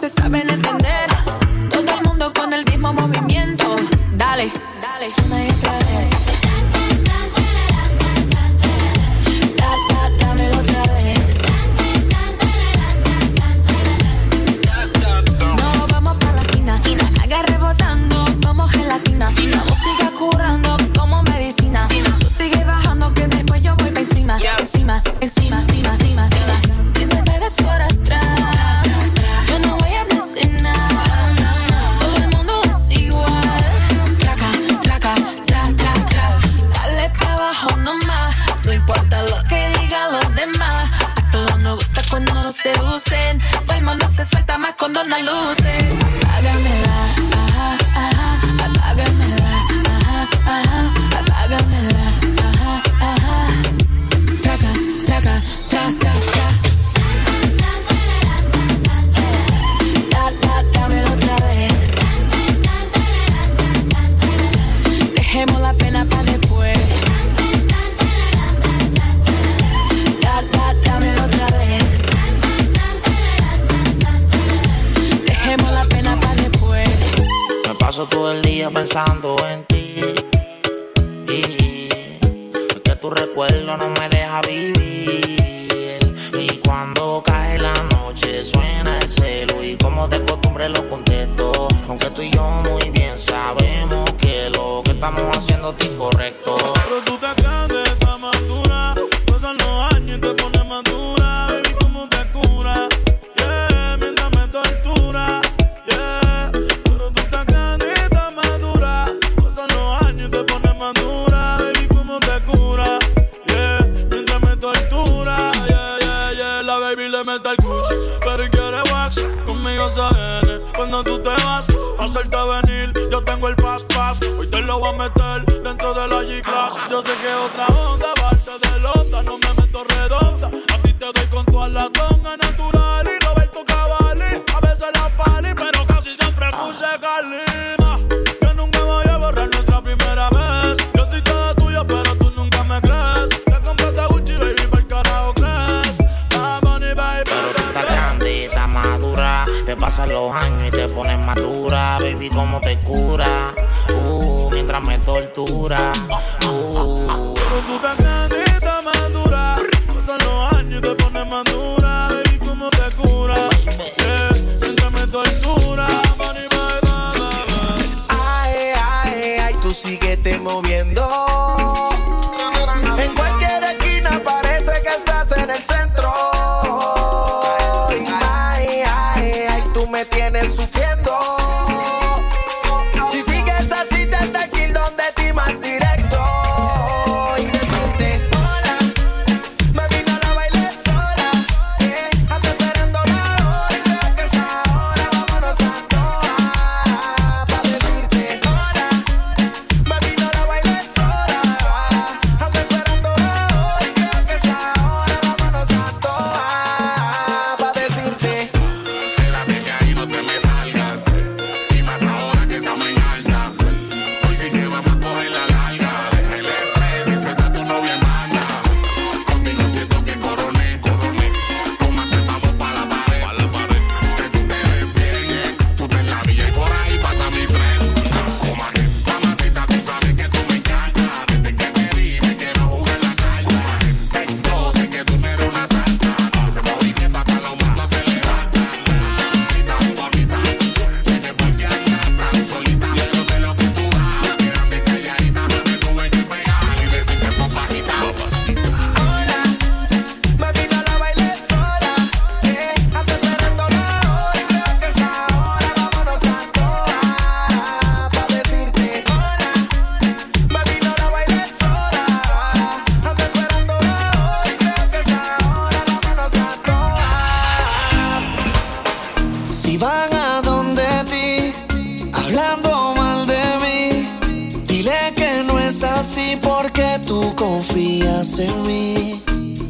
Se saben entender. Todo el mundo con el mismo movimiento. Dale, dale, una y otra vez. Otra vez. No vamos pa' la esquina. Haga rebotando como gelatina. La música curando como medicina. Tú sigue bajando que después yo voy encima, encima, encima, encima. Cuando no luces. Todo el día pensando en ti. Y que tu recuerdo no me deja vivir. Y cuando cae la noche suena el celo y como de costumbre lo contesto. Aunque tú y yo muy bien sabemos que lo que estamos haciendo es incorrecto. Baby le mete el kush. Pero quiere wax. Conmigo se viene. Cuando tú te vas, hacerte venir. Yo tengo el fast pass. Hoy te lo voy a meter dentro de la G-Class. Yo sé que otra onda, parte de Londa. No me meto redonda. A ti te doy con toda la tonga moviendo.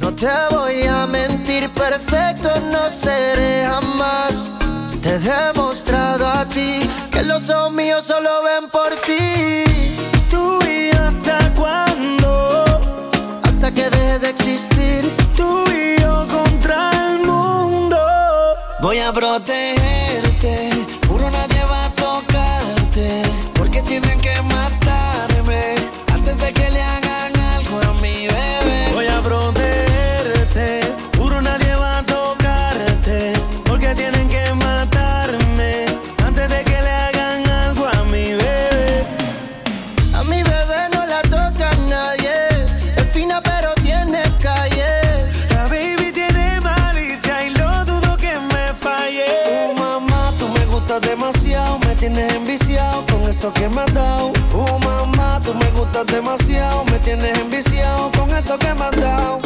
No te voy a mentir, perfecto no seré jamás. Te he demostrado a ti que los ojos míos solo ven por ti. Tú y hasta cuándo? Hasta que deje de existir. Tú y yo contra el mundo. Voy a proteger. beso que me has dado. Uh, mamá, tú me gustas demasiado. Me tienes enviciado con eso que me has dado.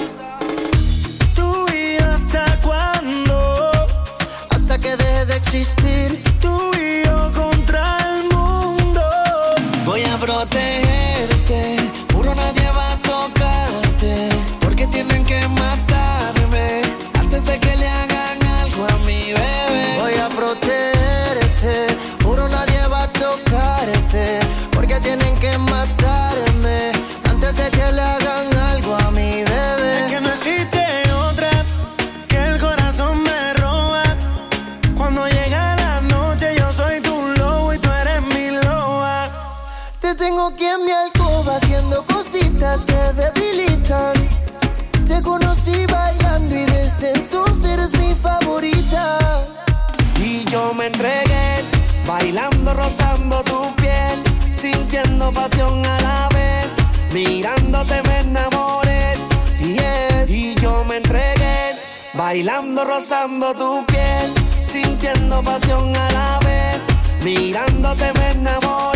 Tú y yo hasta cuándo? Hasta que deje de existir. Tú y yo con mentiras que debilitan. Te conocí bailando y desde entonces eres mi favorita. Y yo me entregué, bailando, rozando tu piel, sintiendo pasión a la vez, mirándote me enamoré. Y yo me entregué, bailando, rozando tu piel, sintiendo pasión a la vez, mirándote me enamoré.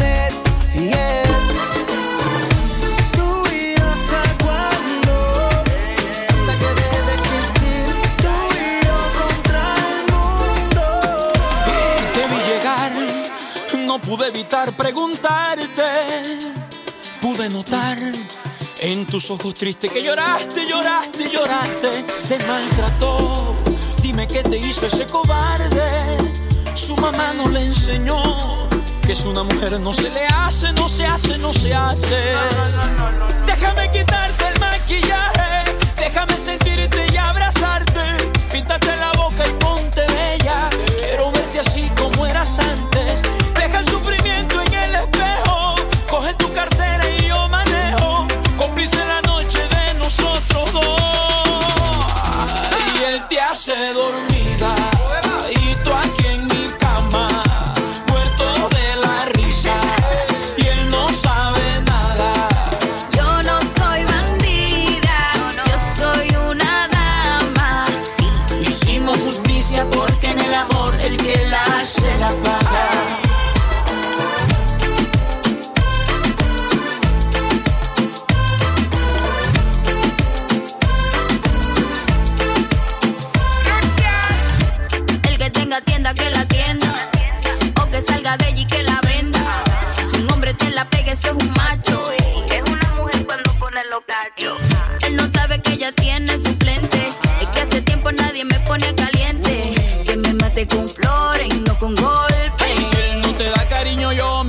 Tus ojos tristes que lloraste, lloraste, lloraste, te maltrató. Dime qué te hizo ese cobarde. Su mamá no le enseñó que es una mujer no se le hace, no se hace, no se hace. vengo con golpe. Ay, si él no te da cariño, yo me